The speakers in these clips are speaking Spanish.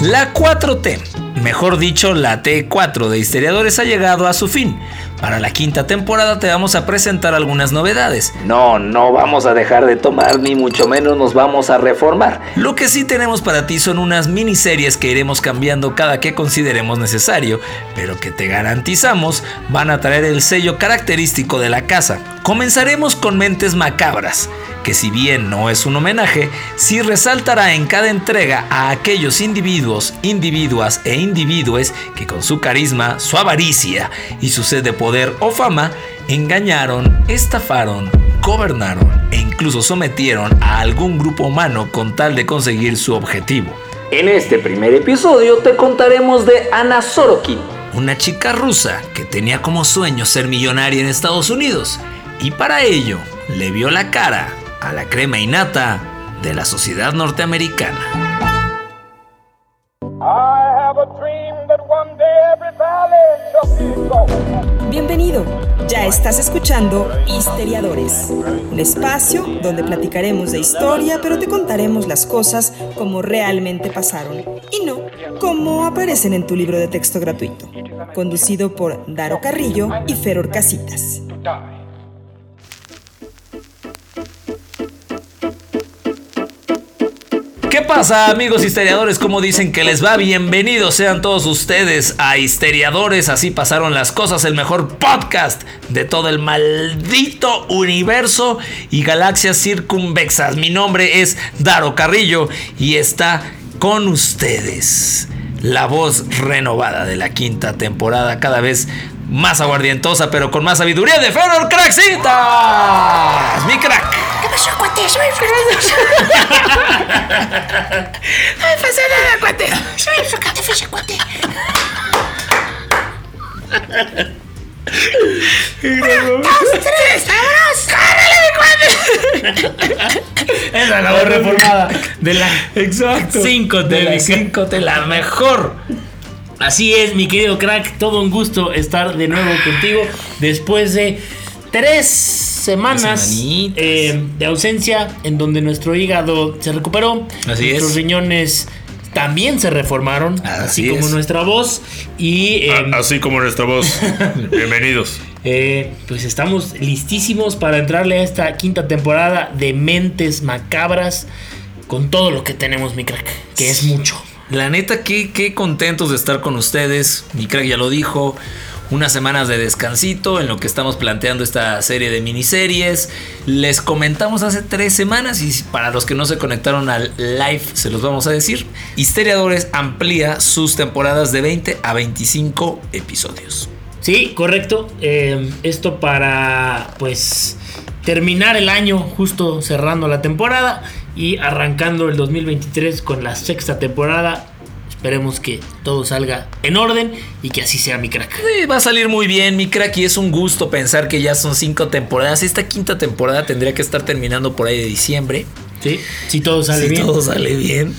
La 4T, mejor dicho la T4 de Histeriadores ha llegado a su fin. Para la quinta temporada te vamos a presentar algunas novedades. No, no vamos a dejar de tomar ni mucho menos nos vamos a reformar. Lo que sí tenemos para ti son unas miniseries que iremos cambiando cada que consideremos necesario, pero que te garantizamos van a traer el sello característico de la casa. Comenzaremos con Mentes Macabras que si bien no es un homenaje, sí resaltará en cada entrega a aquellos individuos, individuas e individuos que con su carisma, su avaricia y su sed de poder o fama engañaron, estafaron, gobernaron e incluso sometieron a algún grupo humano con tal de conseguir su objetivo. En este primer episodio te contaremos de Ana Sorokin, una chica rusa que tenía como sueño ser millonaria en Estados Unidos y para ello le vio la cara a la crema innata de la sociedad norteamericana. Bienvenido, ya estás escuchando Histeriadores, un espacio donde platicaremos de historia, pero te contaremos las cosas como realmente pasaron y no como aparecen en tu libro de texto gratuito, conducido por Daro Carrillo y Feror Casitas. ¿Qué pasa amigos historiadores? ¿Cómo dicen que les va? Bienvenidos sean todos ustedes a Histeriadores. Así pasaron las cosas, el mejor podcast de todo el maldito universo y galaxias circunvexas. Mi nombre es Daro Carrillo y está con ustedes la voz renovada de la quinta temporada, cada vez más aguardientosa, pero con más sabiduría de Fedor Crackcita. ¡Mi crack! ¿Qué pasó, cuate? Soy No me pasa nada, cuate. Soy el cuate. Uno, dos, tres, vámonos. ¡Cárale, mi Esa es la voz reformada de la Exacto. 5 de la 5 de la mejor. Así es, mi querido crack, todo un gusto estar de nuevo contigo después de tres semanas eh, de ausencia en donde nuestro hígado se recuperó, Así nuestros es. riñones también se reformaron, Así así, como es. nuestra voz y eh, Ah, Así como nuestra voz. Bienvenidos. eh, pues estamos listísimos para entrarle a esta quinta temporada de Mentes Macabras con todo lo que tenemos, mi crack, que es mucho. La neta, qué, qué contentos de estar con ustedes. Mi crack ya lo dijo. Unas semanas de descansito en lo que estamos planteando esta serie de miniseries. Les comentamos hace tres semanas y para los que no se conectaron al live se los vamos a decir. Histeriadores amplía sus temporadas de 20 a 25 episodios. Sí, correcto. Eh, esto para, pues, terminar el año justo cerrando la temporada y arrancando el 2023 con la sexta temporada. Esperemos que todo salga en orden y que así sea mi crack. Eh, va a salir muy bien, mi crack, y es un gusto pensar que ya son cinco temporadas. Esta quinta temporada tendría que estar terminando por ahí de diciembre. Sí, si todo sale si bien. todo sale bien.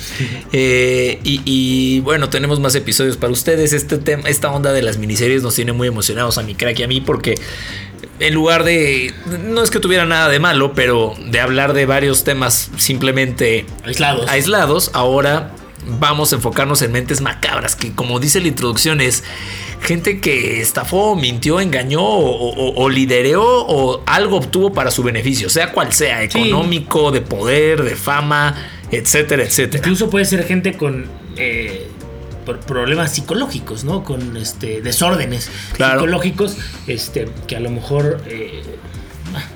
Eh, y, y, bueno, tenemos más episodios para ustedes. Este tema, esta onda de las miniseries nos tiene muy emocionados a mi crack y a mí porque en lugar de, no es que tuviera nada de malo, pero de hablar de varios temas simplemente Aislados. aislados, ahora vamos a enfocarnos en mentes macabras, que como dice la introducción es gente que estafó, mintió, engañó o, o- o lidereó o algo obtuvo para su beneficio, sea cual sea, económico, de poder, de fama, etcétera, etcétera. Incluso puede ser gente con eh, problemas psicológicos, ¿no? Con este desórdenes Claro. psicológicos, este, que a lo mejor eh,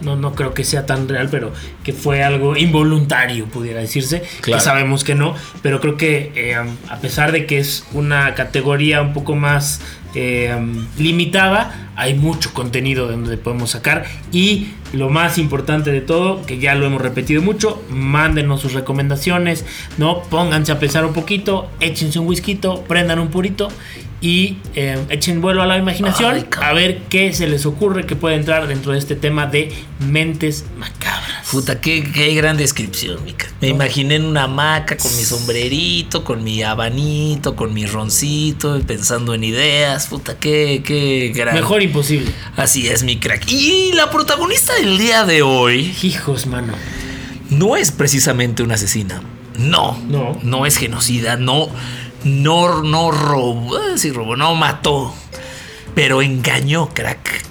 no, no creo que sea tan real, pero que fue algo involuntario, pudiera decirse. Claro. Que sabemos que no, pero creo que eh, a pesar de que es una categoría un poco más eh, limitada, hay mucho contenido de donde podemos sacar. Y lo más importante de todo, que ya lo hemos repetido mucho, mándenos sus recomendaciones, ¿no? Pónganse a pensar un poquito, échense un whisky, prendan un purito y eh, echen vuelo a la imaginación Ay, a ver qué se les ocurre que puede entrar dentro de este tema de mentes macabras. Puta, qué, qué gran descripción, Mica. Me imaginé en una hamaca con mi sombrerito, con mi abanito, con mi roncito, pensando en ideas. Puta, qué, qué gran. Mejor imposible. Así es, mi crack. Y la protagonista del día de hoy Hijos, mano. no es precisamente una asesina, No, No. no es genocida, no, no, no robó, eh, sí robó, no mató, pero engañó, crack,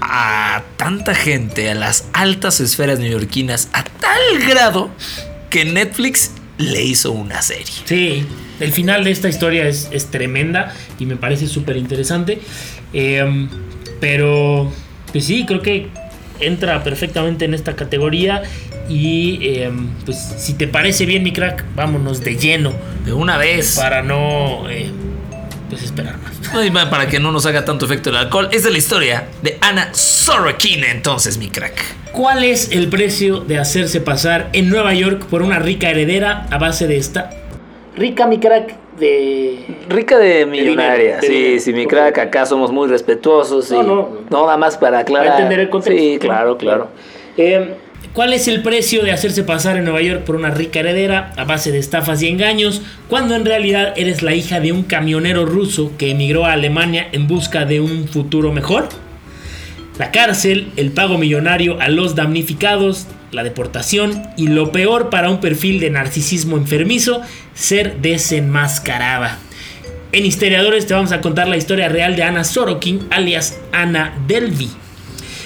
a tanta gente, a las altas esferas neoyorquinas, a tal grado que Netflix le hizo una serie. Sí, el final de esta historia es, tremenda y me parece súper interesante. Eh, pero, pues sí, creo que entra perfectamente en esta categoría. Y eh, pues si te parece bien, mi crack, vámonos de lleno De una vez. para no eh, pues esperar más. Para que no nos haga tanto efecto el alcohol. Esta es la historia de Ana Sorokin, entonces, mi crack. ¿Cuál es el precio de hacerse pasar en Nueva York por una rica heredera a base de esta? Rica, mi crack, de... Rica de millonaria, dinero, de sí, dinero. sí, mi crack, acá somos muy respetuosos y No, no. no, nada más para aclarar. entender el contexto. Sí, claro, claro. Eh, ¿Cuál es el precio de hacerse pasar en Nueva York por una rica heredera a base de estafas y engaños cuando en realidad eres la hija de un camionero ruso que emigró a Alemania en busca de un futuro mejor? La cárcel, el pago millonario a los damnificados, la deportación y lo peor para un perfil de narcisismo enfermizo, ser desenmascarada. En Historiadores te vamos a contar la historia real de Ana Sorokin, alias Ana Delvey.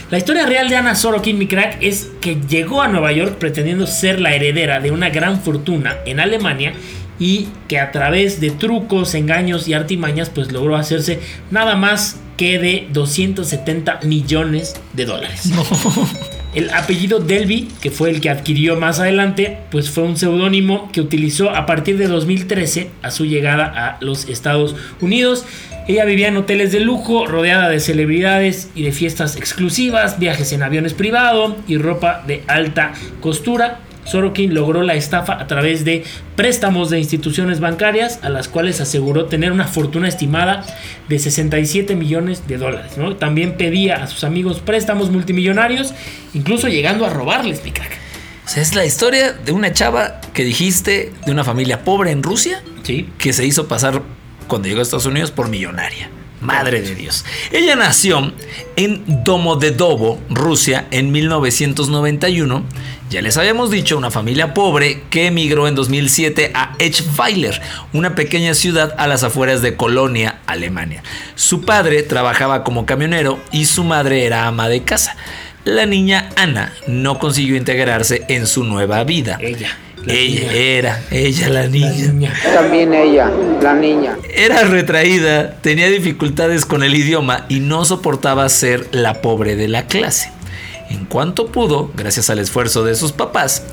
La historia real de Ana Sorokin, mi crack, es que llegó a Nueva York pretendiendo ser la heredera de una gran fortuna en Alemania y que a través de trucos, engaños y artimañas pues logró hacerse nada más que de 270 millones de dólares. El apellido Delby, que fue el que adquirió más adelante, pues fue un seudónimo que utilizó a partir de 2013 a su llegada a los Estados Unidos. Ella vivía en hoteles de lujo, rodeada de celebridades y de fiestas exclusivas, viajes en aviones privados y ropa de alta costura. Sorokin logró la estafa a través de préstamos de instituciones bancarias a las cuales aseguró tener una fortuna estimada de 67 millones de dólares. ¿no? También pedía a sus amigos préstamos multimillonarios, incluso llegando a robarles, mi crack. O sea, es la historia de una chava que dijiste de una familia pobre en Rusia Sí. que se hizo pasar cuando llegó a Estados Unidos por millonaria. Madre de Dios. Ella nació en Domodedovo, Rusia, en 1991. Ya les habíamos dicho, una familia pobre que emigró en 2007 a Echweiler, una pequeña ciudad a las afueras de Colonia, Alemania. Su padre trabajaba como camionero y su madre era ama de casa. La niña Ana no consiguió integrarse en su nueva vida. Ella. La Ella niña, era, ella la la niña. También ella, la niña. Era retraída, tenía dificultades con el idioma y no soportaba ser la pobre de la clase. En cuanto pudo, gracias al esfuerzo de sus papás,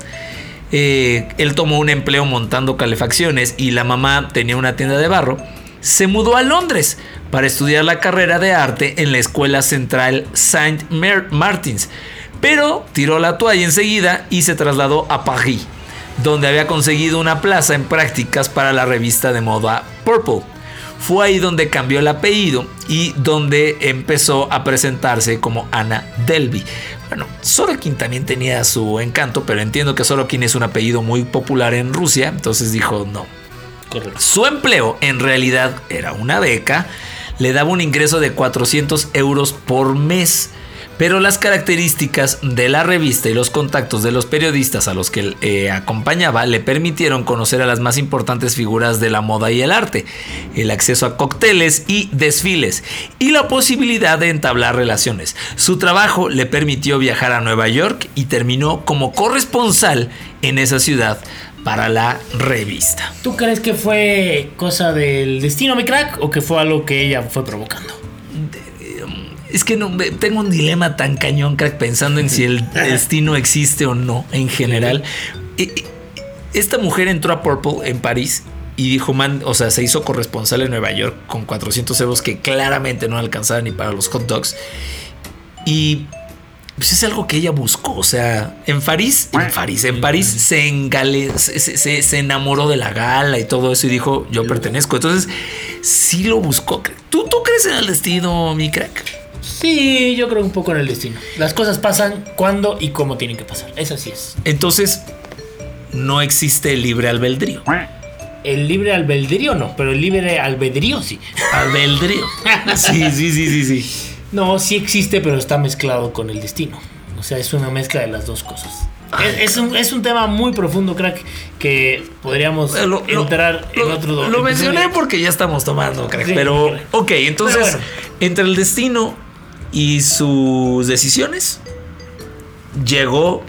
eh, él tomó un empleo montando calefacciones y la mamá tenía una tienda de barro, se mudó a Londres para estudiar la carrera de arte en la Escuela Central Saint Mar- Martins, pero tiró la toalla enseguida y se trasladó a París, donde había conseguido una plaza en prácticas para la revista de moda Purple. Fue ahí donde cambió el apellido y donde empezó a presentarse como Ana Delby. Bueno, Sorokin también tenía su encanto, pero entiendo que Sorokin es un apellido muy popular en Rusia, entonces dijo no, Correcto. su empleo en realidad era una beca, le daba un ingreso de 400 euros por mes. Pero las características de la revista y los contactos de los periodistas a los que eh, acompañaba le permitieron conocer a las más importantes figuras de la moda y el arte, el acceso a cócteles y desfiles y la posibilidad de entablar relaciones. Su trabajo le permitió viajar a Nueva York y terminó como corresponsal en esa ciudad para la revista. ¿Tú crees que fue cosa del destino, mi crack, o que fue algo que ella fue provocando? Es que no, tengo un dilema tan cañón, crack, pensando en si el destino existe o no en general. E- e- Esta mujer entró a Purple en París y dijo, man, o sea, se hizo corresponsal en Nueva York con 400 euros que claramente no alcanzaba ni para los hot dogs. Y pues es algo que ella buscó, o sea, en París, en París, en París se engale, se, se- se- se enamoró de la gala y todo eso y dijo, yo pertenezco. Entonces, sí lo buscó. ¿Tú, tú crees en el destino, mi crack? Sí, yo creo un poco en el destino. Las cosas pasan cuando y cómo tienen que pasar. Eso sí es. Entonces, no existe el libre albedrío. El libre albedrío no, pero el libre albedrío sí. Albedrío. Sí, sí, sí, sí, sí. No, sí existe, pero está mezclado con el destino. O sea, es una mezcla de las dos cosas. Es, es un, es un tema muy profundo, crack, que podríamos lo- lo- entrar en otro Lo mencioné porque ya estamos tomando, crack. Sí, pero, ok, entonces, Pero bueno. entre el destino y sus decisiones, llegó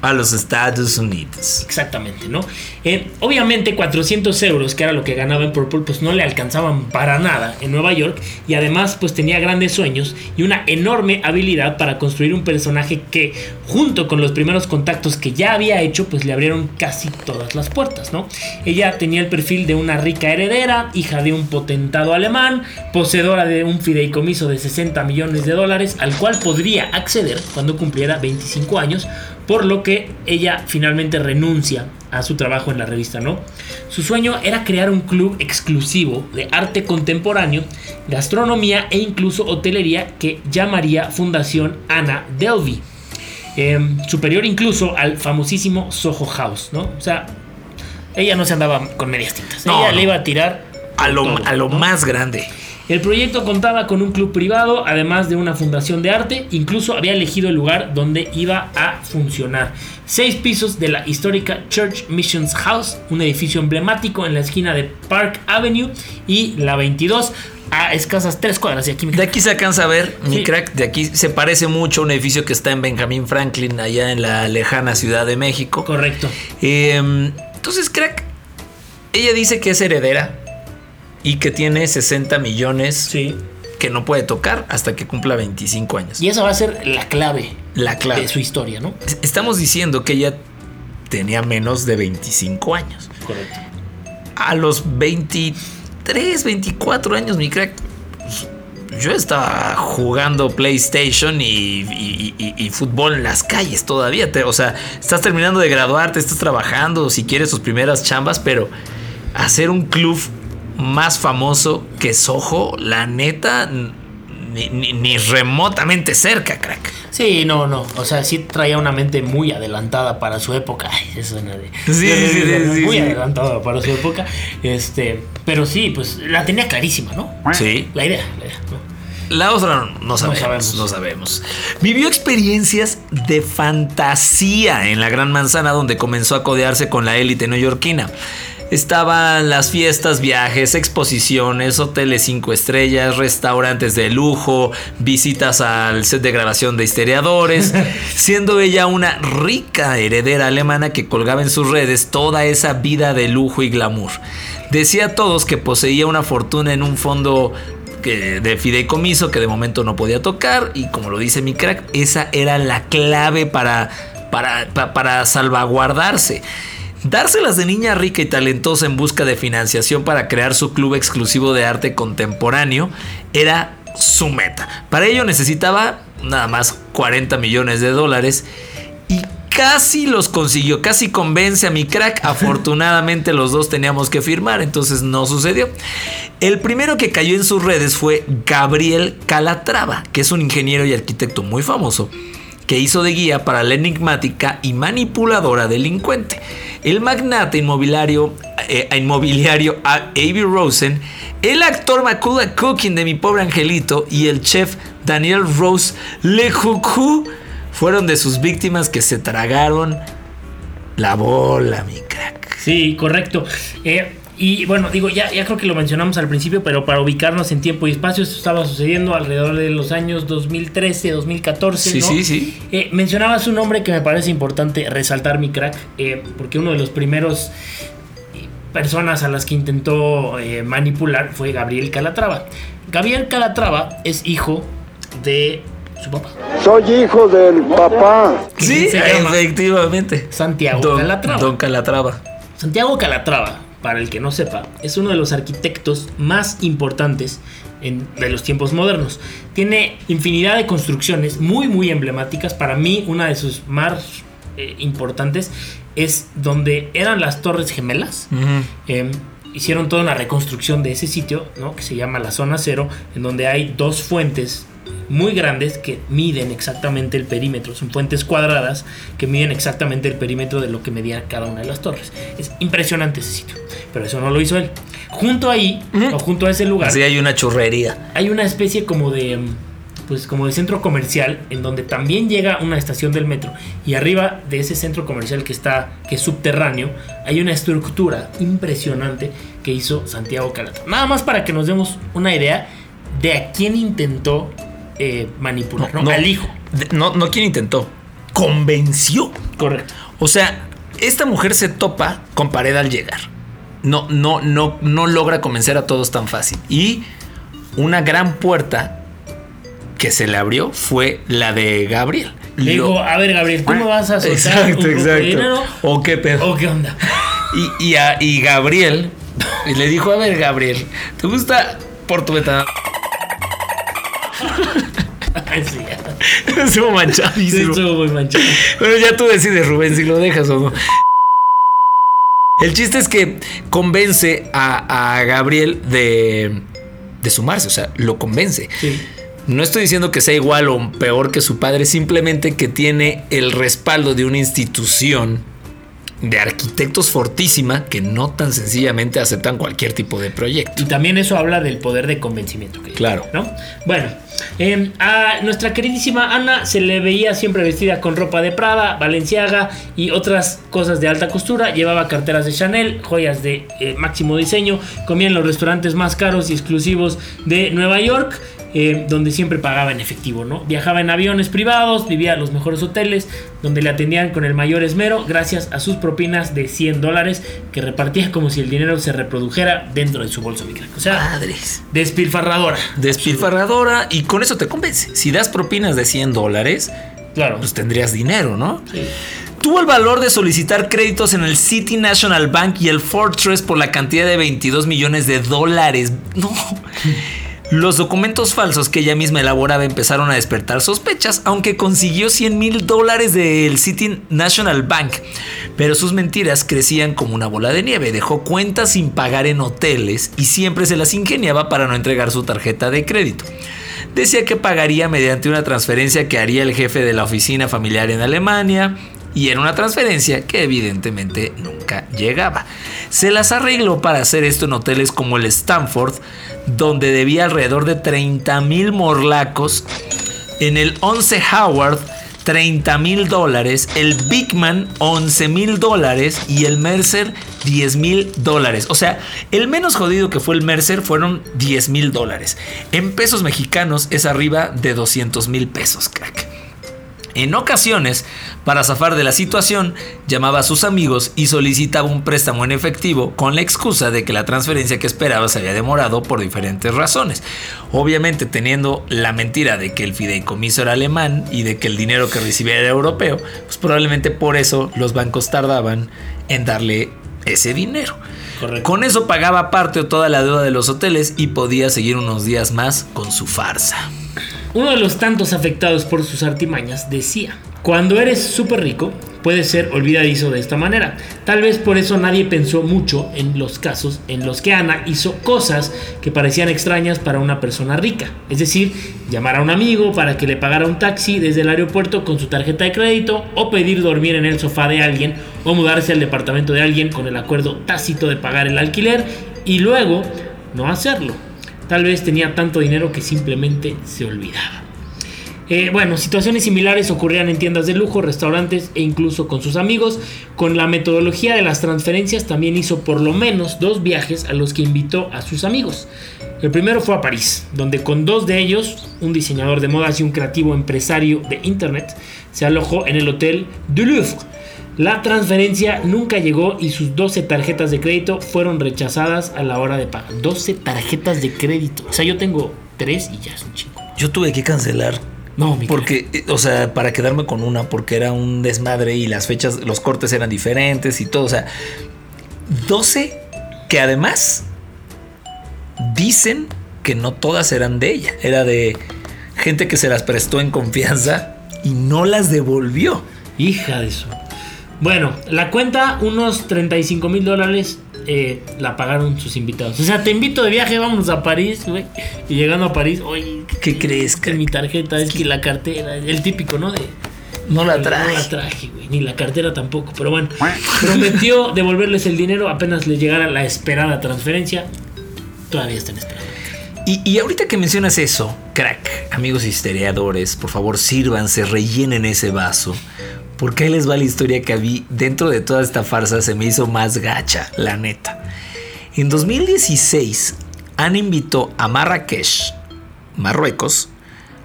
a los Estados Unidos. Exactamente, ¿no? Eh, obviamente 400 euros, que era lo que ganaba en Purple, pues no le alcanzaban para nada en Nueva York y además pues tenía grandes sueños y una enorme habilidad para construir un personaje que junto con los primeros contactos que ya había hecho pues le abrieron casi todas las puertas, ¿no? Ella tenía el perfil de una rica heredera, hija de un potentado alemán, poseedora de un fideicomiso de 60 millones de dólares al cual podría acceder cuando cumpliera 25 años por lo que ella finalmente renuncia a su trabajo en la revista, ¿no? Su sueño era crear un club exclusivo de arte contemporáneo, gastronomía e incluso hotelería que llamaría Fundación Ana Delvey, eh, superior incluso al famosísimo Soho House, ¿no? O sea, ella no se andaba con medias tintas, No, ella no. le iba a tirar A lo, todo, a lo ¿no? más grande. El proyecto contaba con un club privado, además de una fundación de arte. Incluso había elegido el lugar donde iba a funcionar. Seis pisos de la histórica Church Missions House, un edificio emblemático en la esquina de Park Avenue y la 22, a escasas tres cuadras de aquí. mi De aquí se alcanza a ver, mi crack, de aquí se parece mucho a un edificio que está en Benjamin Franklin, allá en la lejana Ciudad de México. Correcto. Eh, entonces, crack, ella dice que es heredera y que tiene 60 millones Sí. que no puede tocar hasta que cumpla 25 años. Y esa va a ser la clave, La clave. de su historia, ¿no? Estamos diciendo que ella tenía menos de 25 años. Correcto. A los 23, 24 años, mi crack, pues, yo estaba jugando PlayStation y, y- y- y fútbol en las calles todavía. Te- o sea, estás terminando de graduarte, estás trabajando, si quieres tus primeras chambas, pero hacer un club más famoso que Soho, la neta, ni, ni- ni remotamente cerca, crack. Sí, no, no. O sea, sí traía una mente muy adelantada para su época. Ay, eso. Sí, sí, sí, sí, Muy sí. adelantada para su época. Este. Pero sí, pues la tenía clarísima, ¿no? Sí. La idea, la idea, ¿no? La otra no, no sabemos, sabemos. no sabemos. Vivió experiencias de fantasía en la Gran Manzana donde comenzó a codearse con la élite neoyorquina. Estaban las fiestas, viajes, exposiciones, hoteles cinco estrellas, restaurantes de lujo, visitas al set de grabación de historiadores, siendo ella una rica heredera alemana que colgaba en sus redes toda esa vida de lujo y glamour. Decía a todos que poseía una fortuna en un fondo que- de fideicomiso que de momento no podía tocar y como lo dice mi crack, esa era la clave para, para, pa- para salvaguardarse. Dárselas de niña rica y talentosa en busca de financiación para crear su club exclusivo de arte contemporáneo era su meta. Para ello necesitaba nada más 40 millones de dólares y casi los consiguió, casi convence a mi crack. Afortunadamente los dos teníamos que firmar, entonces no sucedió. El primero que cayó en sus redes fue Gabriel Calatrava, que es un ingeniero y arquitecto muy famoso que hizo de guía para la enigmática y manipuladora delincuente. El magnate inmobiliario, eh, inmobiliario A- Avi Rosen, el actor Makula Cooking de Mi Pobre Angelito y el chef Daniel Rose Lejucu fueron de sus víctimas que se tragaron la bola, mi crack. Sí, correcto. Eh, y bueno, digo, ya, ya creo que lo mencionamos al principio, pero para ubicarnos en tiempo y espacio, esto estaba sucediendo alrededor de los años 2013, 2014. Sí, ¿no? sí, sí. Eh, mencionabas un nombre que me parece importante resaltar, mi crack, eh, porque uno de los primeros eh, personas a las que intentó eh, manipular fue Gabriel Calatrava. Gabriel Calatrava es hijo de su papá, Soy hijo del papá. Sí, efectivamente. Santiago Don Calatrava. Don Calatrava. Santiago Calatrava, para el que no sepa, es uno de los arquitectos más importantes en- de los tiempos modernos. Tiene infinidad de construcciones muy, muy emblemáticas. Para mí, una de sus más eh, importantes es donde eran las Torres Gemelas. Eh, hicieron toda una reconstrucción de ese sitio, ¿no? que se llama la Zona Cero, en donde hay dos fuentes muy grandes que miden exactamente el perímetro. Son fuentes cuadradas que miden exactamente el perímetro de lo que medía cada una de las torres. Es impresionante ese sitio, pero eso no lo hizo él. Junto ahí, o junto a ese lugar, Así hay una churrería. hay una especie como de, pues como de centro comercial, en donde también llega una estación del metro y arriba de ese centro comercial que está, que es subterráneo, hay una estructura impresionante que hizo Santiago Calata. Nada más para que nos demos una idea de a quién intentó eh, manipular, ¿no? Al hijo. No, no quien intentó. Convenció. Correcto. O sea, esta mujer se topa con pared al llegar. No, no, no, no logra convencer a todos tan fácil. Y una gran puerta que se le abrió fue la de Gabriel. Le dijo, a ver, Gabriel, ¿tú me vas a soltar un poco de dinero? ¿O qué pedo? ¿O qué onda? Y, y, a- y Gabriel y le dijo, a ver, Gabriel, ¿te gusta por tu ventana? Sí, Estuvo sí, manchadísimo. estuvo muy manchado. Pero ya tú decides, Rubén, si lo dejas o no. El chiste es que convence a, a Gabriel de, de sumarse, o sea, lo convence. Sí. No estoy diciendo que sea igual o peor que su padre, simplemente que tiene el respaldo de una institución de arquitectos fortísima que no tan sencillamente aceptan cualquier tipo de proyecto. Y también eso habla del poder de convencimiento que Claro. ¿no? Bueno, eh, a nuestra queridísima Ana se le veía siempre vestida con ropa de Prada, Valenciaga y otras cosas de alta costura. Llevaba carteras de Chanel, joyas de eh, máximo diseño. Comía en los restaurantes más caros y exclusivos de Nueva York. Eh, donde siempre pagaba en efectivo, ¿no? Viajaba en aviones privados, vivía en los mejores hoteles, donde le atendían con el mayor esmero, gracias a sus propinas de 100 dólares que repartía como si el dinero se reprodujera dentro de su bolso, mi crack. O sea, Padres. despilfarradora. Despilfarradora y con eso te convence. Si das propinas de 100 dólares, Claro. pues tendrías dinero, ¿no? Sí. Tuvo el valor de solicitar créditos en el City National Bank y el Fortress por la cantidad de 22 millones de dólares. No. Los documentos falsos que ella misma elaboraba empezaron a despertar sospechas, aunque consiguió 100 mil dólares del City National Bank. Pero sus mentiras crecían como una bola de nieve. Dejó cuentas sin pagar en hoteles y siempre se las ingeniaba para no entregar su tarjeta de crédito. Decía que pagaría mediante una transferencia que haría el jefe de la oficina familiar en Alemania y era una transferencia que evidentemente nunca llegaba. Se las arregló para hacer esto en hoteles como el Stanford, donde debía alrededor de 30 mil morlacos, en el 11 Howard 30 mil dólares, el Bigman 11 mil dólares y el Mercer 10 mil dólares. O sea, el menos jodido que fue el Mercer fueron 10 mil dólares. En pesos mexicanos es arriba de 200 mil pesos, crack. En ocasiones, para zafar de la situación, llamaba a sus amigos y solicitaba un préstamo en efectivo con la excusa de que la transferencia que esperaba se había demorado por diferentes razones. Obviamente teniendo la mentira de que el fideicomiso era alemán y de que el dinero que recibía era europeo, pues probablemente por eso los bancos tardaban en darle ese dinero. Correcto. Con eso pagaba parte o toda la deuda de los hoteles y podía seguir unos días más con su farsa. Uno de los tantos afectados por sus artimañas decía, cuando eres súper rico, puedes ser olvidadizo de esta manera. Tal vez por eso nadie pensó mucho en los casos en los que Ana hizo cosas que parecían extrañas para una persona rica. Es decir, llamar a un amigo para que le pagara un taxi desde el aeropuerto con su tarjeta de crédito, o pedir dormir en el sofá de alguien, o mudarse al departamento de alguien con el acuerdo tácito de pagar el alquiler, y luego no hacerlo. Tal vez tenía tanto dinero que simplemente se olvidaba. Eh, bueno, situaciones similares ocurrían en tiendas de lujo, restaurantes e incluso con sus amigos. Con la metodología de las transferencias también hizo por lo menos dos viajes a los que invitó a sus amigos. El primero fue a París, donde con dos de ellos, un diseñador de modas y un creativo empresario de internet, se alojó en el hotel du Louvre. La transferencia nunca llegó y sus 12 tarjetas de crédito fueron rechazadas a la hora de pagar. 12 tarjetas de crédito. O sea, yo tengo 3 y ya es un chingo. Yo tuve que cancelar No, mi Porque, eh, o sea, para quedarme con una, porque era un desmadre y las fechas, los cortes eran diferentes y todo. O sea, 12 que además dicen que no todas eran de ella. Era de gente que se las prestó en confianza y no las devolvió. Hija de eso. Bueno, la cuenta, unos 35 mil dólares, eh, la pagaron sus invitados. O sea, te invito de viaje, vámonos a París, güey. Y llegando a París, oye, ¿Qué crees, que mi tarjeta, es que la cartera, el típico, ¿no? De, No la No traje. la traje, güey, ni la cartera tampoco. Pero bueno, prometió devolverles el dinero apenas les llegara la esperada transferencia. Todavía están esperando. Y, y ahorita que mencionas eso, crack, amigos historiadores, por favor sírvanse, rellenen ese vaso. Porque ahí les va la historia que vi dentro de toda esta farsa, se me hizo más gacha, la neta. En 2016, Ana invitó a Marrakech, Marruecos,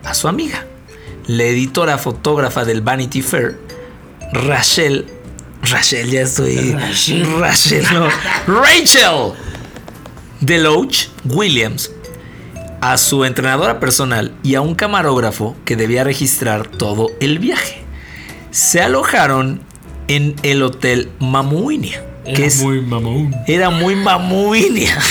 a su amiga, la editora fotógrafa del Vanity Fair, Rachel. Rachel, ya estoy. Rachel. Rachel, no. Rachel Deloach Williams a su entrenadora personal y a un camarógrafo que debía registrar todo el viaje. Se alojaron en el hotel Mamuinia, que Era es muy mamón. era muy Mamuinia.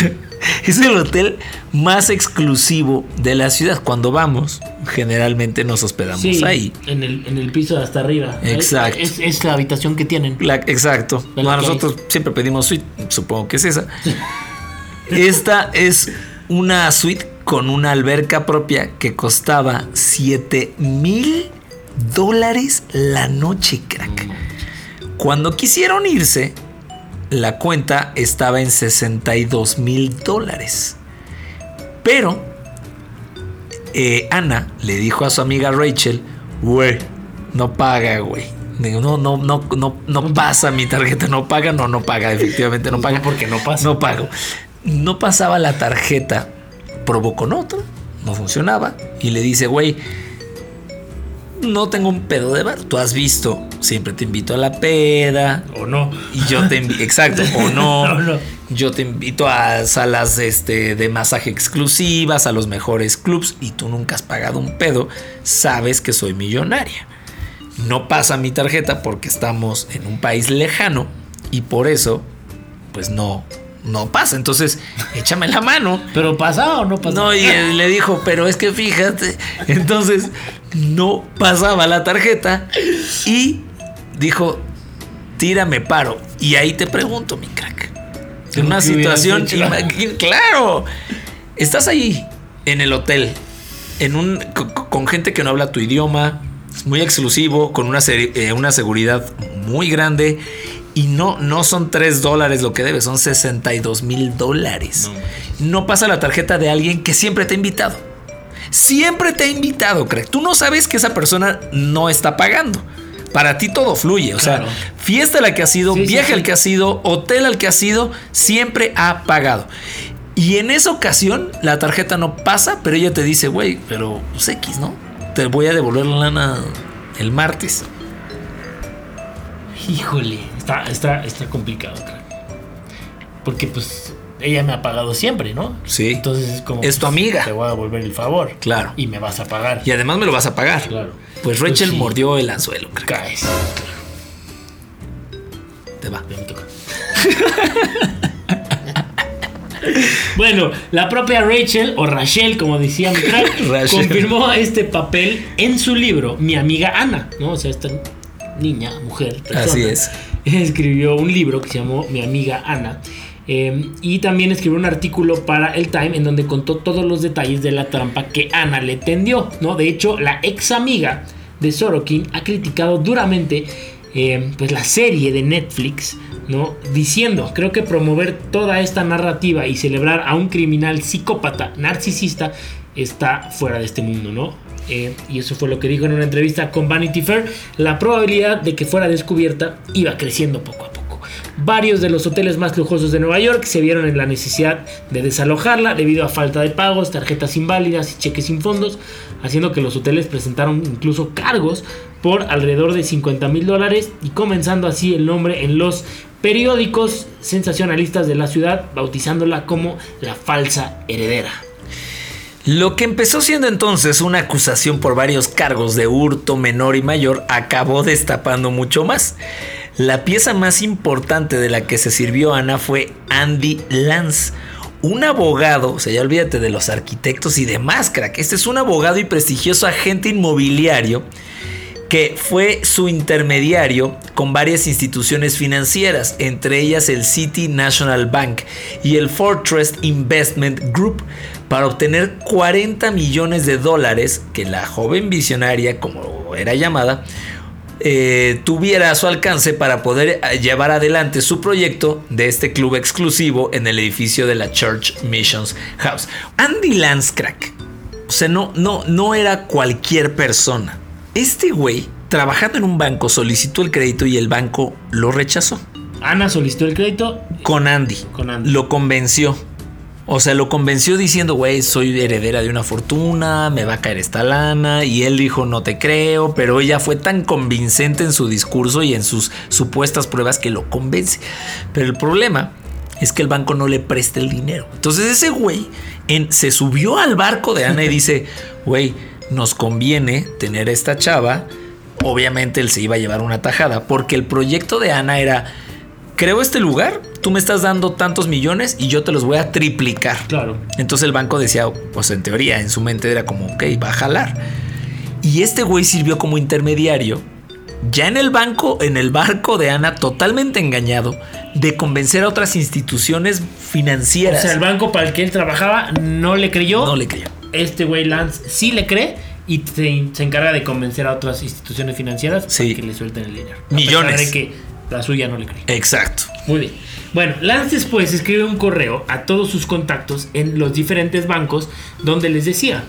Es el hotel más exclusivo de la ciudad. Cuando vamos, generalmente nos hospedamos Sí, ahí. En el, en el piso de hasta arriba. Exacto. Es, es la habitación que tienen. La- exacto. La que Nosotros siempre pedimos suite, supongo que es esa. Esta es una suite con una alberca propia que costaba 7 mil dólares la noche, crack. Cuando quisieron irse, la cuenta estaba en 62 mil dólares. Pero eh, Ana le dijo a su amiga Rachel, güey, no paga, güey. Digo, No, no, no, no, no pasa mi tarjeta, no paga, no, no paga, efectivamente no paga. porque no pasa. No pago. No pasaba la tarjeta, probó con otra, no funcionaba. Y le dice, güey, no tengo un pedo de bar. Tú has visto, siempre te invito a la peda. O no. Y yo te invito, exacto, o no. No, no. Yo te invito a salas este, de masaje exclusivas, a los mejores clubs, y tú nunca has pagado un pedo. Sabes que soy millonaria. No pasa mi tarjeta porque estamos en un país lejano y por eso, pues no, no pasa. Entonces, échame la mano. ¿Pero pasa o no pasa? No, y él le dijo, pero es que fíjate. Entonces, no pasaba la tarjeta y dijo, tírame paro. Y ahí te pregunto, mi crack. En una ¿Qué hubieras situación, claro, estás ahí en el hotel, en un, co- co- con gente que no habla tu idioma, es muy exclusivo, con una, eh, una seguridad muy grande. Y no, no son 3 dólares lo que debes, son 62 mil dólares. No pasa la tarjeta de alguien que siempre te ha invitado. Siempre te ha invitado, crack. Tú no sabes que esa persona no está pagando. Para ti todo fluye. O Claro. sea, fiesta la que has ido, Sí, sí, viaje sí. al que has ido, hotel al que has ido, siempre ha pagado. Y en esa ocasión la tarjeta no pasa, pero ella te dice, güey, pero pues X, ¿no? Te voy a devolver la lana el martes. Híjole, está, está, está complicado, crack. Porque pues ella me ha pagado siempre, ¿no? Sí. Entonces es como... Es tu pues, amiga. Te voy a devolver el favor. Claro. Y me vas a pagar. Y además me lo vas a pagar. Claro. Pues Rachel Pues sí. mordió el anzuelo, crack. Caes. Te va. Ya me toca. Bueno, la propia Rachel, o Rachel, como decía mi crack, Rachel. confirmó este papel en su libro, Mi amiga Ana, ¿no? O sea, esta niña, mujer, persona, Así es. escribió un libro que se llamó Mi amiga Ana. Eh, y también escribió un artículo para el Time en donde contó todos los detalles de la trampa que Ana le tendió, ¿no? De hecho, la ex amiga de Sorokin ha criticado duramente eh, pues la serie de Netflix, ¿no? Diciendo, creo que promover toda esta narrativa y celebrar a un criminal psicópata, narcisista, está fuera de este mundo, ¿no? Eh, y eso fue lo que dijo en una entrevista con Vanity Fair. La probabilidad de que fuera descubierta iba creciendo poco a poco. Varios de los hoteles más lujosos de Nueva York se vieron en la necesidad de desalojarla debido a falta de pagos, tarjetas inválidas y cheques sin fondos, haciendo que los hoteles presentaron incluso cargos por alrededor de 50 mil dólares y comenzando así el nombre en los periódicos sensacionalistas de la ciudad, bautizándola como la falsa heredera. Lo que empezó siendo entonces una acusación por varios cargos de hurto menor y mayor acabó destapando mucho más. La pieza más importante de la que se sirvió Ana fue Andy Lance, un abogado, o sea, ya olvídate de los arquitectos y demás, crack. Este es un abogado y prestigioso agente inmobiliario que fue su intermediario con varias instituciones financieras, entre ellas el City National Bank y el Fortress Investment Group, para obtener 40 millones de dólares que la joven visionaria, como era llamada, eh, tuviera a su alcance para poder eh, llevar adelante su proyecto de este club exclusivo en el edificio de la Church Missions House. Andy Lanscrack, o sea, no, no, no era cualquier persona. Este güey, trabajando en un banco, solicitó el crédito y el banco lo rechazó. Ana solicitó el crédito. Con Andy. Con Andy. Lo convenció. O sea, lo convenció diciendo, güey, soy heredera de una fortuna, me va a caer esta lana. Y él dijo, no te creo, pero ella fue tan convincente en su discurso y en sus supuestas pruebas que lo convence. Pero el problema es que el banco no le presta el dinero. Entonces ese güey en- se subió al barco de Ana y dice, güey, nos conviene tener a esta chava. Obviamente él se iba a llevar una tajada porque el proyecto de Ana era, creo este lugar, tú me estás dando tantos millones y yo te los voy a triplicar. Claro. Entonces el banco decía, pues en teoría, en su mente era como, ok, va a jalar. Y este güey sirvió como intermediario, ya en el banco, en el barco de Ana, totalmente engañado, de convencer a otras instituciones O financieras. sea, el banco para el que él trabajaba no le creyó. no le creyó. Este güey Lance sí le cree y se, se encarga de convencer a otras instituciones financieras Sí. para que le suelten el dinero. A Millones. pesar de que la suya no le cree. Exacto. Muy bien. Bueno, Lance después escribe un correo a todos sus contactos en los diferentes bancos donde les decía,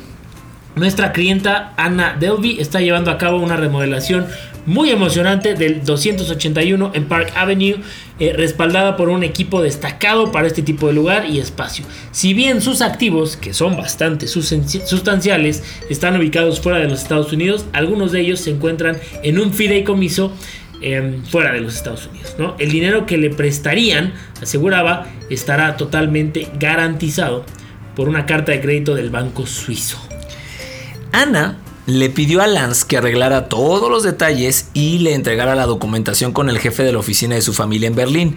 nuestra clienta Anna Delby está llevando a cabo una remodelación muy emocionante del 281 en Park Avenue, eh, respaldada por un equipo destacado para este tipo de lugar y espacio. Si bien sus activos, que son bastante sustanciales, están ubicados fuera de los Estados Unidos, algunos de ellos se encuentran en un fideicomiso eh, fuera de los Estados Unidos. ¿no? El dinero que le prestarían, aseguraba, estará totalmente garantizado por una carta de crédito del banco suizo. Ana le pidió a Lance que arreglara todos los detalles y le entregara la documentación con el jefe de la oficina de su familia en Berlín.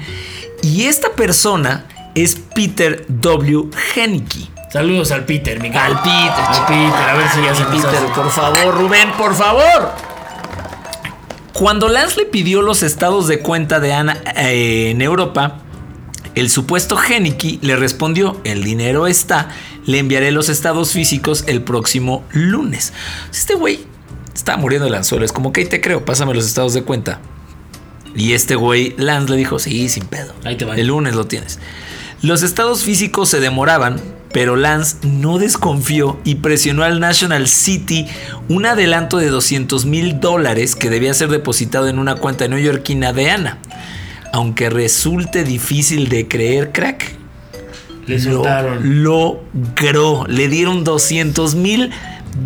Y esta persona es Peter W. Hennicky. Saludos al Peter, Miguel. Al Peter, Al Peter, a ver si ya se Peter, por favor, Rubén, por favor. Cuando Lance le pidió los estados de cuenta de Ana eh, en Europa, el supuesto Hennicky le respondió, el dinero está, le enviaré los estados físicos el próximo lunes. Este güey estaba muriendo del anzuelo, es como que te creo, pásame los estados de cuenta. Y este güey, Lance le dijo, sí, sin pedo. Ahí te va. El lunes lo tienes. Los estados físicos se demoraban, pero Lance no desconfió y presionó al National City un adelanto de 200 mil dólares que debía ser depositado en una cuenta neoyorquina de Ana. Aunque resulte difícil de creer, crack, Le lo soltaron. logró. Le dieron 200 mil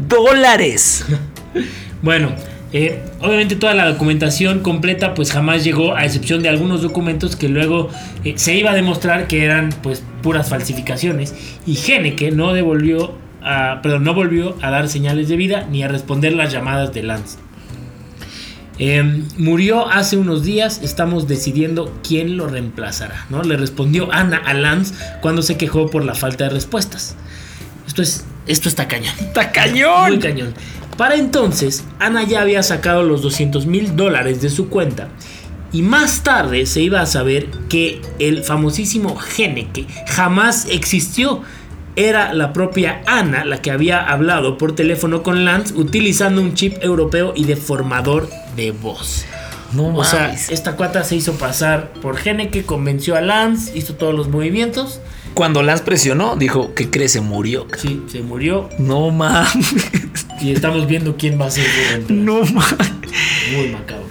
dólares. Bueno, eh, obviamente toda la documentación completa pues jamás llegó a excepción de algunos documentos que luego eh, se iba a demostrar que eran pues puras falsificaciones y Geneke no devolvió a, no volvió a dar señales de vida ni a responder las llamadas de Lance. Eh, murió hace unos días, estamos decidiendo quién lo reemplazará, ¿no? Le respondió Ana a Lance cuando se quejó por la falta de respuestas. Esto es, esto está cañón. ¡Está Muy cañón! cañón. Para entonces, Ana ya había sacado los 200 mil dólares de su cuenta. Y más tarde se iba a saber que el famosísimo Geneke jamás existió. Era la propia Ana la que había hablado por teléfono con Lance utilizando un chip europeo y deformador de voz. No O sea, esta cuata se hizo pasar por Geneke, convenció a Lance, hizo todos los movimientos. Cuando Lance presionó, dijo que cree se murió. Sí, se murió. No mames. Y estamos viendo quién va a ser. No mames. Muy macabro.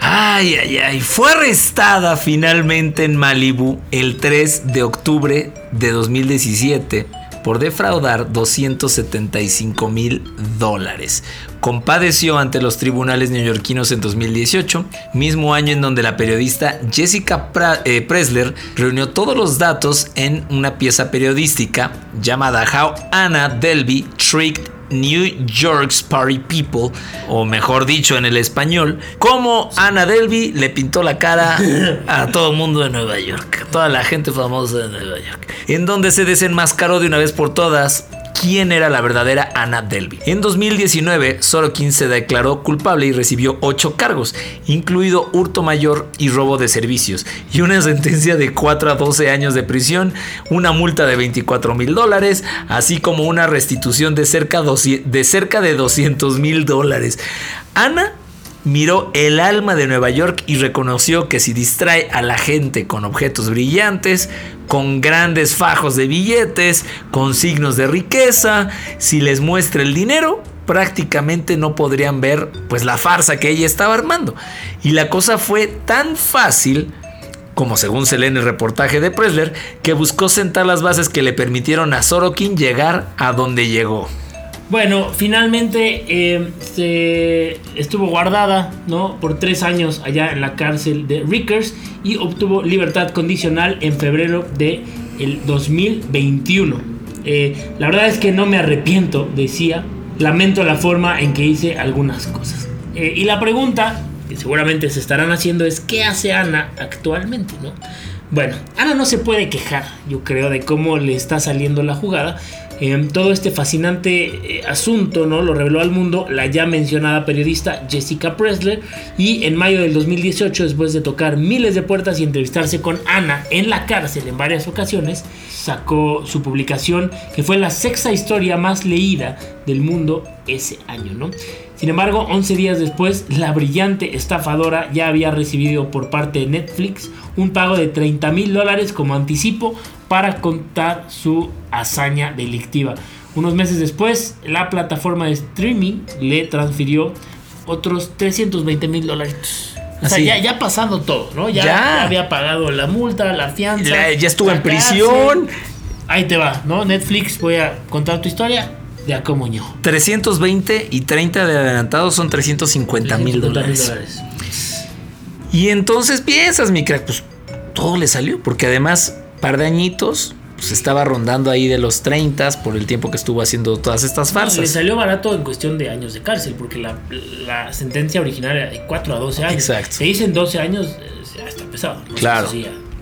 Ay, ay, ay. Fue arrestada finalmente en Malibu el 3 de octubre de 2017 por defraudar 275 mil dólares. Compadeció ante los tribunales neoyorquinos en 2018, mismo año en donde la periodista Jessica eh, Presler reunió todos los datos en una pieza periodística llamada How Anna Delvey Tricked New York's Party People, o mejor dicho en el español, cómo Anna Delvey le pintó la cara a todo el mundo de Nueva York, toda la gente famosa de Nueva York, en donde se desenmascaró de una vez por todas quién era la verdadera Anna Delvey. En 2019, Sorokin se declaró culpable y recibió 8 cargos, incluido hurto mayor y robo de servicios, y una sentencia de 4 a 12 años de prisión, una multa de 24 mil dólares, así como una restitución de cerca, de cerca de 200 mil dólares. Ana miró el alma de Nueva York y reconoció que si distrae a la gente con objetos brillantes, con grandes fajos de billetes, con signos de riqueza, si les muestra el dinero, prácticamente no podrían ver pues la farsa que ella estaba armando. Y la cosa fue tan fácil como según se lee en el reportaje de Presler, que buscó sentar las bases que le permitieron a Sorokin llegar a donde llegó. Bueno, finalmente eh, estuvo guardada ¿no? por tres años allá en la cárcel de Rickers y obtuvo libertad condicional en febrero de el 2021. Eh, la verdad es que no me arrepiento, decía. Lamento la forma en que hice algunas cosas. Eh, y la pregunta que seguramente se estarán haciendo es ¿qué hace Ana actualmente? ¿no? Bueno, Ana no se puede quejar, yo creo, de cómo le está saliendo la jugada. Eh, todo este fascinante eh, asunto ¿no? lo reveló al mundo la ya mencionada periodista Jessica Presler y en mayo del 2018, después de tocar miles de puertas y entrevistarse con Ana en la cárcel en varias ocasiones, sacó su publicación que fue la sexta historia más leída del mundo ese año. ¿no? Sin embargo, 11 días después, la brillante estafadora ya había recibido por parte de Netflix un pago de 30 mil dólares como anticipo para contar su hazaña delictiva. Unos meses después, la plataforma de streaming le transfirió otros 320 mil dólares. O sea, ya, ya pasando todo, ¿no? Ya, Ya. ya había pagado la multa, la fianza. La- ya estuvo en prisión. Ahí te va, ¿no? Netflix, voy a contar tu historia de Acomuñó. 320 y 30 de adelantado son 350 mil 350,000 dólares. Y entonces piensas, mi crack, pues todo le salió, porque además, par de añitos, pues estaba rondando ahí de los 30 por el tiempo que estuvo haciendo todas estas No, le farsas. salió barato en cuestión de años de cárcel, porque la, la sentencia original era de 4 a 12 años. Exacto. Se dicen 12 años, eh, está pesado. ¿no? Claro.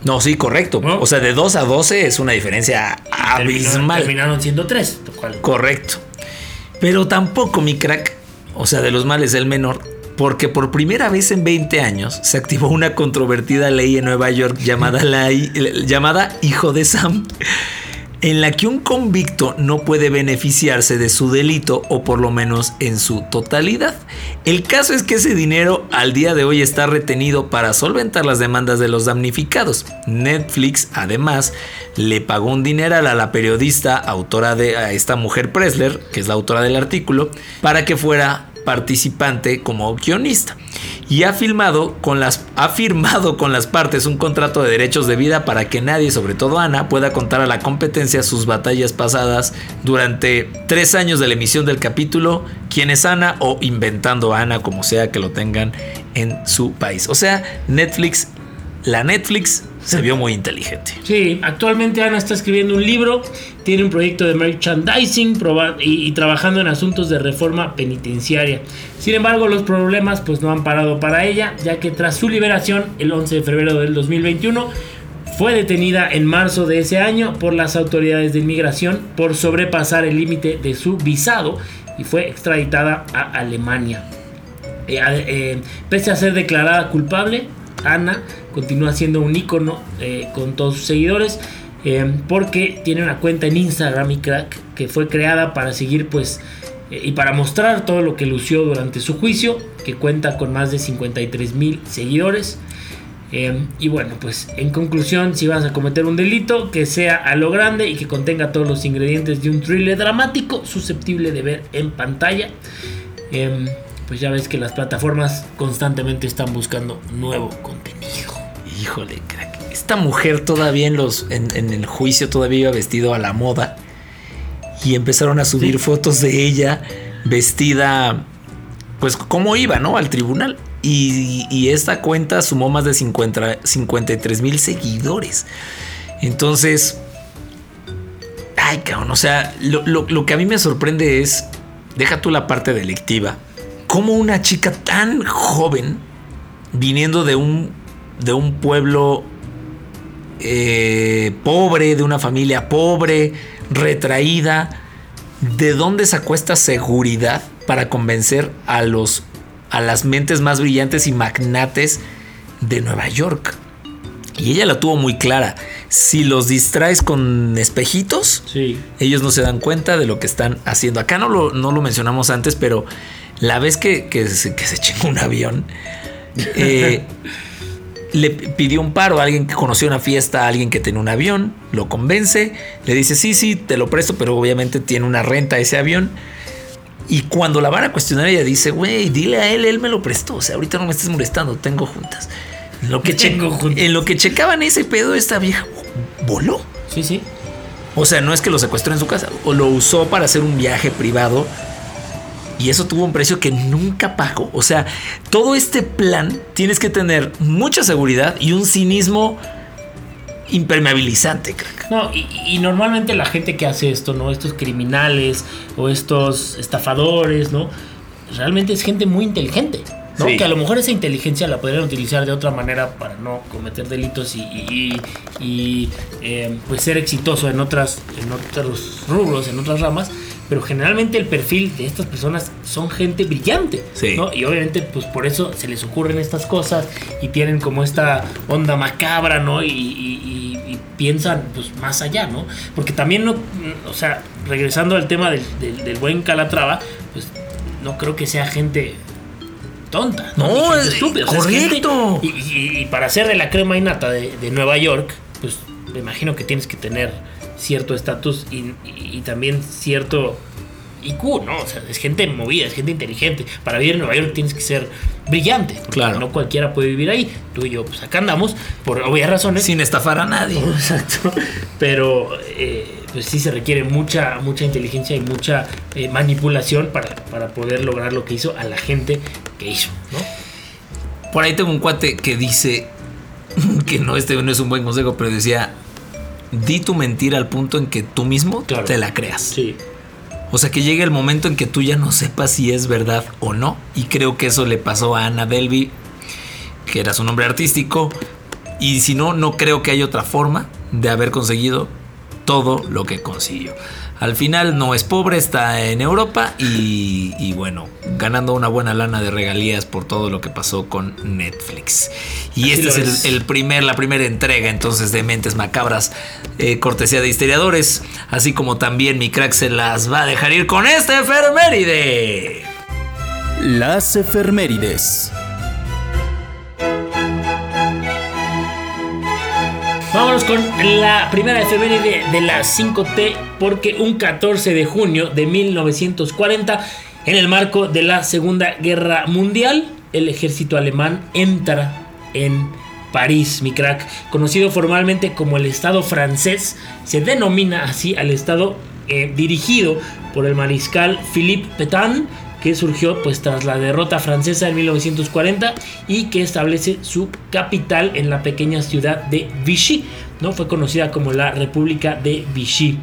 No, sí, correcto. ¿No? O sea, de 2 a 12 es una diferencia abismal. terminaron siendo 3, lo cual. Correcto. Pero tampoco, mi crack, o sea, de los males el menor, porque por primera vez en 20 años se activó una controvertida ley en Nueva York llamada, la, llamada Hijo de Sam, en la que un convicto no puede beneficiarse de su delito o por lo menos en su totalidad. El caso es que ese dinero al día de hoy está retenido para solventar las demandas de los damnificados. Netflix además le pagó un dineral a la periodista autora de a esta mujer Presler, que es la autora del artículo, para que fuera participante como guionista y ha con las ha firmado con las partes un contrato de derechos de vida para que nadie, sobre todo Ana, pueda contar a la competencia sus batallas pasadas durante tres años de la emisión del capítulo quién es Ana o inventando a Ana como sea que lo tengan en su país. O sea, Netflix, la Netflix se vio muy inteligente. Sí, actualmente Ana está escribiendo un libro, tiene un proyecto de merchandising y, trabajando en asuntos de reforma penitenciaria. Sin embargo, los problemas pues no han parado para ella, ya que tras su liberación el 11 de febrero del 2021 fue detenida en marzo de ese año por las autoridades de inmigración por sobrepasar el límite de su visado y fue extraditada a Alemania. Eh, eh, pese a ser declarada culpable, Ana continúa siendo un ícono eh, con todos sus seguidores eh, porque tiene una cuenta en Instagram y crack que fue creada para seguir pues eh, y para mostrar todo lo que lució durante su juicio que cuenta con más de 53 mil seguidores y bueno, pues en conclusión, si vas a cometer un delito, que sea a lo grande y que contenga todos los ingredientes de un thriller dramático susceptible de ver en pantalla. Pues ya ves que las plataformas constantemente están buscando nuevo contenido. Híjole, crack. Esta mujer todavía en los en, en el juicio todavía iba vestido a la moda y empezaron a subir Sí. fotos de ella vestida pues como iba, ¿no? Al tribunal. Y, y esta cuenta sumó más de 50 53 mil seguidores. Entonces, ay, cabrón, o sea, lo, lo- lo que a mí me sorprende es, deja tú la parte delictiva, cómo una chica tan joven, viniendo de un, de un pueblo eh, pobre, de una familia pobre, retraída, ¿de dónde sacó esta seguridad para convencer a los a las mentes más brillantes y magnates de Nueva York? Y ella la tuvo muy clara. Si los distraes con espejitos, Sí. ellos no se dan cuenta de lo que están haciendo. Acá no lo, no lo mencionamos antes, pero la vez que, que se, que se chingó un avión, eh, le pidió un paro a alguien que conoció una fiesta, a alguien que tenía un avión, lo convence, le dice, sí, sí, te lo presto, pero obviamente tiene una renta ese avión. Y cuando la van a cuestionar, ella dice, güey, dile a él, él me lo prestó. O sea, ahorita no me estés molestando, tengo juntas. En lo que, Tengo juntas. en lo que checaban ese pedo, esta vieja voló. Sí, sí. O sea, no es que lo secuestró en su casa, o lo usó para hacer un viaje privado. Y eso tuvo un precio que nunca pagó. O sea, todo este plan tienes que tener mucha seguridad y un cinismo impermeabilizante, crack. No, y, y normalmente la gente que hace esto, ¿no? Estos criminales o estos estafadores, ¿no? Realmente es gente muy inteligente. ¿no? Sí. Que a lo mejor esa inteligencia la podrían utilizar de otra manera para no cometer delitos y, y- y- y, eh, pues ser exitoso en otras en otros rubros, en otras ramas. Pero generalmente el perfil de estas personas son gente brillante. Sí. ¿no? Y obviamente, pues por eso se les ocurren estas cosas y tienen como esta onda macabra, ¿no? Y, y- y- y piensan, pues, más allá, ¿no? Porque también, no, mm, o sea, regresando al tema del, del- del buen Calatrava, pues no creo que sea gente tonta. No, es- estúpida, o sea, es gente- correcto. y para ser de la crema innata de, de Nueva York, pues me imagino que tienes que tener cierto estatus y, y- y también cierto IQ, ¿no? O sea, es gente movida, es gente inteligente. Para vivir en Nueva York tienes que ser brillante. Claro. No cualquiera puede vivir ahí. Tú y yo, pues acá andamos, por obvias razones. Sin estafar a nadie. Exacto. Pero eh, pues sí se requiere mucha, mucha inteligencia y mucha eh, manipulación para, para poder lograr lo que hizo a la gente que hizo, ¿no? Por ahí tengo un cuate que dice que no, este no es un buen consejo, pero decía, di tu mentira al punto en que tú mismo Claro. te la creas. Sí. O sea, que llegue el momento en que tú ya no sepas si es verdad o no. Y creo que eso le pasó a Ana Delvey, que era su nombre artístico. Y si no, no creo que haya otra forma de haber conseguido todo lo que consiguió. Al final no es pobre, está en Europa y, y bueno, ganando una buena lana de regalías por todo lo que pasó con Netflix. Y Así este lo es el, primer, la primera entrega entonces de Mentes Macabras, eh, cortesía de historiadores, así como también mi crack se las va a dejar ir con este efeméride. Las efemérides. Vámonos con la primera efeméride de las 5T, porque un 14 de junio de 1940, en el marco de la Segunda Guerra Mundial, el ejército alemán entra en París, mi crack. Conocido formalmente como el Estado francés, se denomina así al Estado eh, dirigido por el mariscal Philippe Pétain, que surgió pues tras la derrota francesa en 1940 y que establece su capital en la pequeña ciudad de Vichy, ¿no? Fue conocida como la República de Vichy.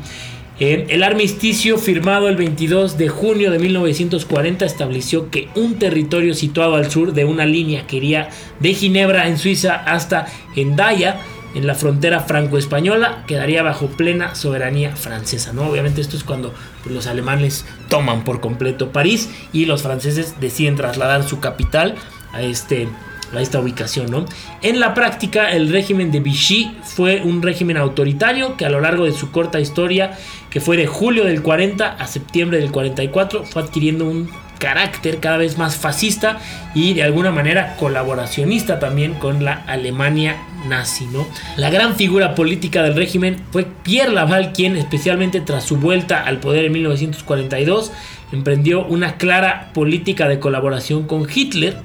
El armisticio firmado el 22 de junio de 1940 estableció que un territorio situado al sur de una línea que iría de Ginebra en Suiza hasta Hendaya en la frontera franco-española quedaría bajo plena soberanía francesa. ¿no? Obviamente esto es cuando los alemanes toman por completo París y los franceses deciden trasladar su capital a este a esta ubicación, ¿no? En la práctica, el régimen de Vichy fue un régimen autoritario que a lo largo de su corta historia, que fue de julio del 40 a septiembre del 44, fue adquiriendo un carácter cada vez más fascista y de alguna manera colaboracionista también con la Alemania nazi, ¿no? La gran figura política del régimen fue Pierre Laval, quien especialmente tras su vuelta al poder en 1942 emprendió una clara política de colaboración con Hitler.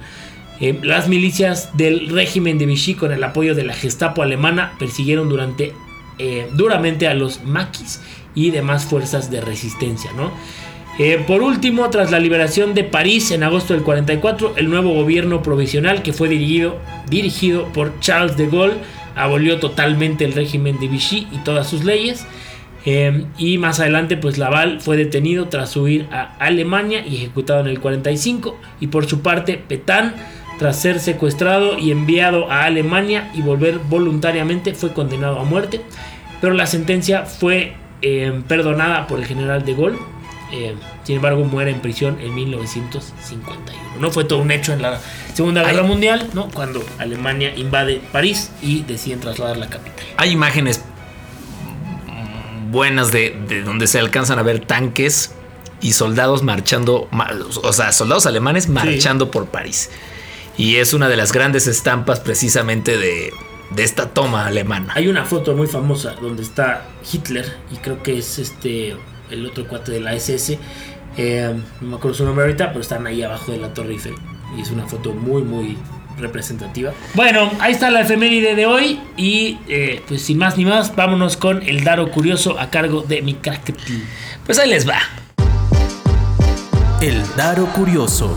Eh, las milicias del régimen de Vichy con el apoyo de la Gestapo alemana persiguieron durante eh, duramente a los maquis y demás fuerzas de resistencia, ¿no? Eh, por último, tras la liberación de París en agosto del 44, el nuevo gobierno provisional que fue dirigido, dirigido por Charles de Gaulle abolió totalmente el régimen de Vichy y todas sus leyes. Eh, y más adelante, pues Laval fue detenido tras huir a Alemania y ejecutado en el 45. Y por su parte, Petain, tras ser secuestrado y enviado a Alemania y volver voluntariamente, fue condenado a muerte. Pero la sentencia fue eh, perdonada por el general de Gaulle. Eh, sin embargo, muere en prisión en 1951. No fue todo un hecho en la Segunda Guerra Mundial, ¿no? Cuando Alemania invade París y deciden trasladar la capital. Hay imágenes buenas de, de donde se alcanzan a ver tanques y soldados marchando, ma- o sea, soldados alemanes marchando por París. Y es una de las grandes estampas precisamente de, de esta toma alemana. Hay una foto muy famosa donde está Hitler y creo que es este el otro cuate de la SS. eh, no me acuerdo su nombre ahorita, pero están ahí abajo de la Torre Eiffel. Y es una foto muy, muy representativa. Bueno, ahí está la efeméride de hoy. Y eh, pues sin más ni más, vámonos con el Daro Curioso a cargo de mi crackety. Pues ahí les va. El Daro Curioso.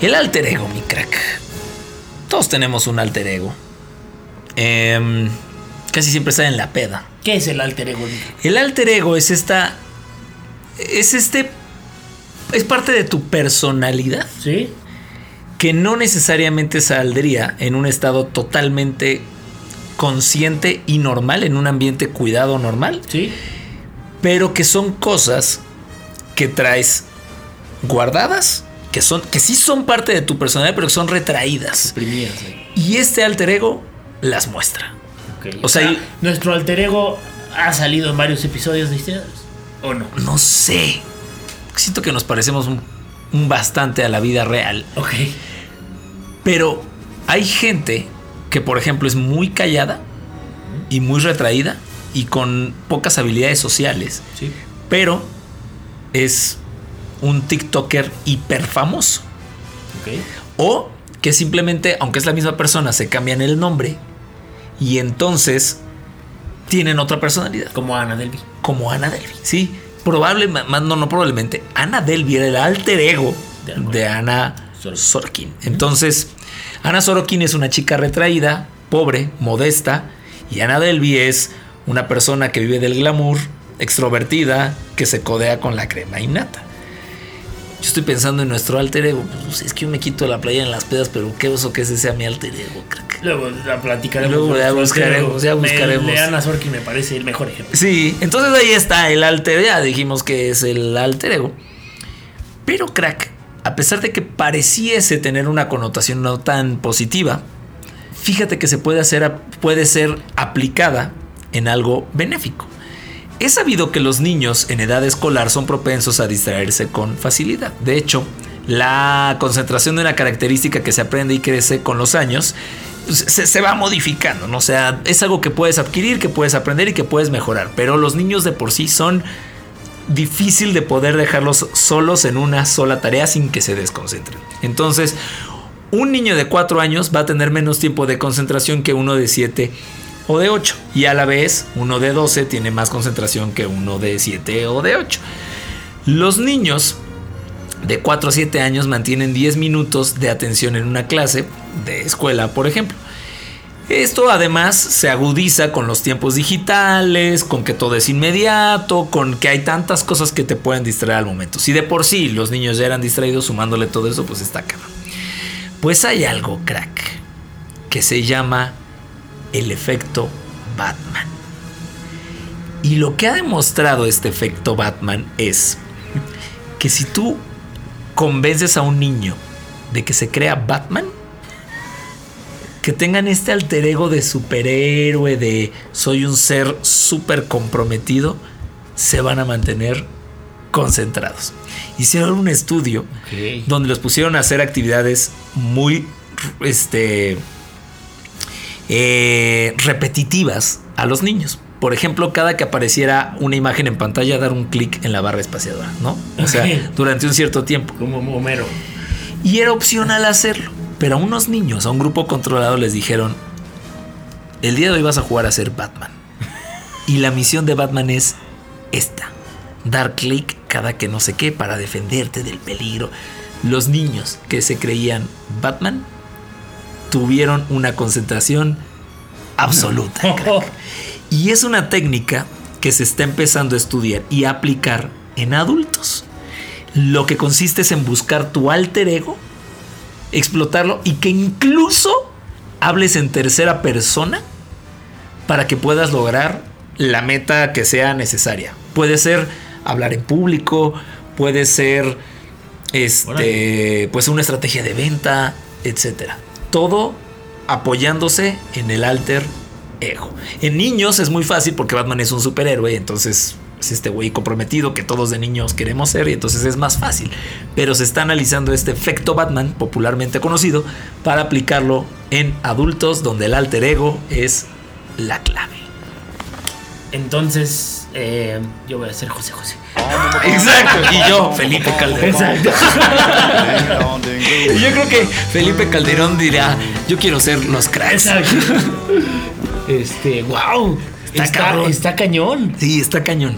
El alter ego, mi crack. Todos tenemos un alter ego. Em, casi siempre está en la peda. ¿Qué es el alter ego? El alter ego es esta. Es este. Es parte de tu personalidad ¿Sí? que no necesariamente saldría en un estado totalmente consciente y normal, en un ambiente cuidado normal, ¿Sí? pero que son cosas que traes guardadas, que son que sí son parte de tu personalidad, pero que son retraídas. Primidas. ahí. Y este alter ego las muestra. O sea, y- nuestro alter ego ha salido en varios episodios de historias. ¿O no? No sé. Siento que nos parecemos un, un bastante a la vida real. Ok. Pero hay gente que, por ejemplo, es muy callada y muy retraída y con pocas habilidades sociales, Sí. pero es un TikToker hiper famoso. O que simplemente, aunque es la misma persona, se cambian el nombre y entonces tienen otra personalidad, Como Ana Delby. como Ana Delby. Sí, probablemente, no, no probablemente, Ana Delby era el alter ego De Ana- de Ana Sorokin. Sorokin. Entonces, Ana Sorokin es una chica retraída, pobre, modesta, y Ana Delby es una persona que vive del glamour, extrovertida, que se codea con la crema innata. Yo estoy pensando en nuestro alter ego. Pues, es que yo me quito la playa en las pedas, pero qué oso que ese sea mi alter ego, crack. Luego la platicaremos. Luego ya buscaremos, ya ego. buscaremos. El de Ana Sorkin me parece el mejor ejemplo. Sí, entonces ahí está el alter, ya dijimos que es el alter ego. Pero crack, a pesar de que pareciese tener una connotación no tan positiva, fíjate que se puede hacer, puede ser aplicada en algo benéfico. Es sabido que los niños en edad escolar son propensos a distraerse con facilidad. De hecho, la concentración de una característica que se aprende y crece con los años pues, se, va modificando, ¿no? O sea, es algo que puedes adquirir, que puedes aprender y que puedes mejorar. Pero los niños de por sí son difícil de poder dejarlos solos en una sola tarea sin que se desconcentren. Entonces, un niño de 4 años va a tener menos tiempo de concentración que uno de 7 o de 8. Y a la vez, uno de 12 tiene más concentración que uno de 7 o de 8. Los niños de 4 a 7 años mantienen 10 minutos de atención en una clase de escuela, por ejemplo. Esto además se agudiza con los tiempos digitales, con que todo es inmediato, con que hay tantas cosas que te pueden distraer al momento. Si de por sí los niños ya eran distraídos sumándole todo eso, pues está cabrón. Pues hay algo, crack, que se llama el efecto Batman. Y lo que ha demostrado este efecto Batman es que si tú convences a un niño de que se crea Batman, que tengan este alter ego de superhéroe, de soy un ser súper comprometido, se van a mantener concentrados. Hicieron un estudio donde los pusieron a hacer actividades muy este, eh, repetitivas a los niños. Por ejemplo, cada que apareciera una imagen en pantalla, dar un clic en la barra espaciadora, ¿no? O sea, durante un cierto tiempo. Como Homero. Y era opcional hacerlo. Pero a unos niños, a un grupo controlado, les dijeron: El día de hoy vas a jugar a ser Batman. Y la misión de Batman es esta: dar clic cada que no sé qué para defenderte del peligro. Los niños que se creían Batman tuvieron una concentración absoluta. crack. Y es una técnica que se está empezando a estudiar y a aplicar en adultos. Lo que consiste es en buscar tu alter ego, explotarlo y que incluso hables en tercera persona para que puedas lograr la meta que sea necesaria. Puede ser hablar en público, puede ser este, pues una estrategia de venta, etcétera. Todo apoyándose en el alter ego. En niños es muy fácil porque Batman es un superhéroe, entonces es este güey comprometido que todos de niños queremos ser y entonces es más fácil. Pero se está analizando este efecto Batman, popularmente conocido, para aplicarlo en adultos donde el alter ego es la clave. Entonces, eh, yo voy a ser José José. Exacto. Y yo, Felipe Calderón. Exacto. Y yo creo que Felipe Calderón dirá, yo quiero ser los cracks. Exacto. Este, wow. Está Está, está cañón. Sí, está cañón.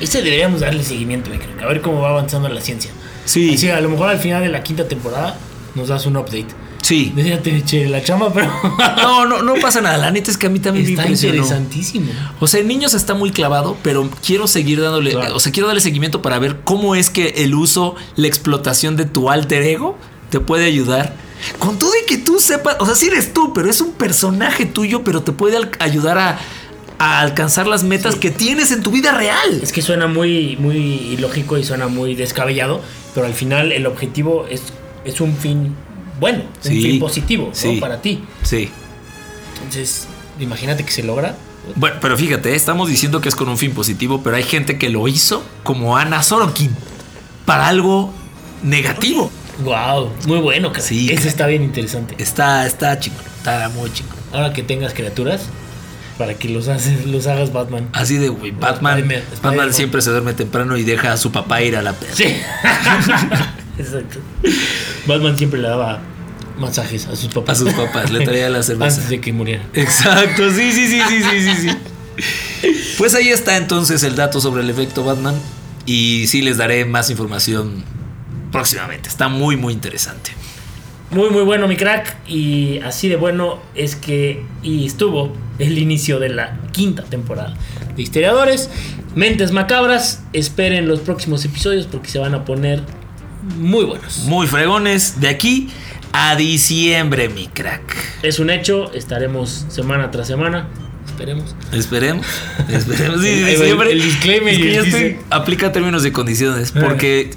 Ese deberíamos darle seguimiento, creo. A ver cómo va avanzando la ciencia. Sí. Así, a lo mejor al final de la quinta temporada nos das un update. Sí. Déjate eché la chamba, pero. No, no, no pasa nada. La neta es que a mí también me Está impresionó. interesantísimo. O sea, en niños está muy clavado, pero quiero seguir dándole, Claro. o sea, quiero darle seguimiento para ver cómo es que el uso, la explotación de tu alter ego te puede ayudar. Con todo y que tú sepas, o sea, sí eres tú, pero es un personaje tuyo, pero te puede ayudar a, a alcanzar las metas que tienes en tu vida real. Es que suena muy, muy ilógico y suena muy descabellado, pero al final el objetivo es, es un fin bueno, un Sí. fin positivo ¿no? Sí. para ti. Sí. Entonces, imagínate que se logra. Bueno, pero fíjate, estamos diciendo que es con un fin positivo, pero hay gente que lo hizo como Ana Sorokin para algo negativo. Wow, muy bueno, cara. Sí, cara. está bien interesante. Está, está chingón, está muy chingón. Ahora que tengas criaturas, para que los, haces, los hagas Batman. Así de, güey, Batman, Batman siempre se duerme temprano y deja a su papá ir a la peda. Sí. Exacto. Batman siempre le daba masajes a sus A papás. sus papás, le traía la cerveza. Antes de que murieran. Exacto, sí, sí, sí, sí, sí, sí, sí. Pues ahí está entonces el dato sobre el efecto Batman. Y sí les daré más información próximamente. Está muy, muy interesante. Muy, muy bueno, mi crack. Y así de bueno es que y estuvo el inicio de la quinta temporada de Historiadores. Mentes macabras. Esperen los próximos episodios porque se van a poner muy buenos. Muy fregones. De aquí a diciembre, mi crack. Es un hecho. Estaremos semana tras semana. Esperemos. Esperemos. Esperemos. Sí, diciembre. el disclaimer Es que y ya dice- estoy- aplica términos y condiciones. Porque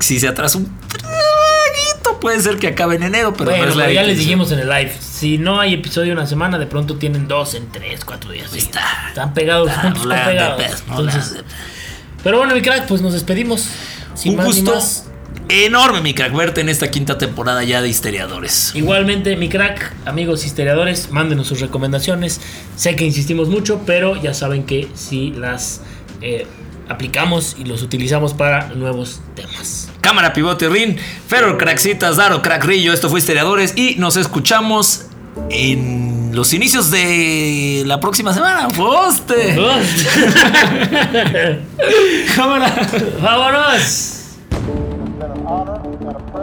si se atrasa un traguito, puede ser que acabe en enero. Pero bueno, no es la ya les dijimos en el live. Si no hay episodio una semana, de pronto tienen dos en tres, cuatro días. Sí, Está- están pegados está juntos, están pegados. no Entonces, pero bueno, mi crack, pues nos despedimos. Sin un más ni gusto más. Enorme, mi crack, verte en esta quinta temporada ya de Histeriadores. Igualmente, mi crack, amigos historiadores, mándenos sus recomendaciones. Sé que insistimos mucho, pero ya saben que si las eh, aplicamos y los utilizamos para nuevos temas. Cámara, pivote, rin, Ferro, crackcitas, Daro, crack, Rillo. Esto fue Histeriadores y nos escuchamos en los inicios de la próxima semana. ¡Poste! Cámara. ¡Vámonos!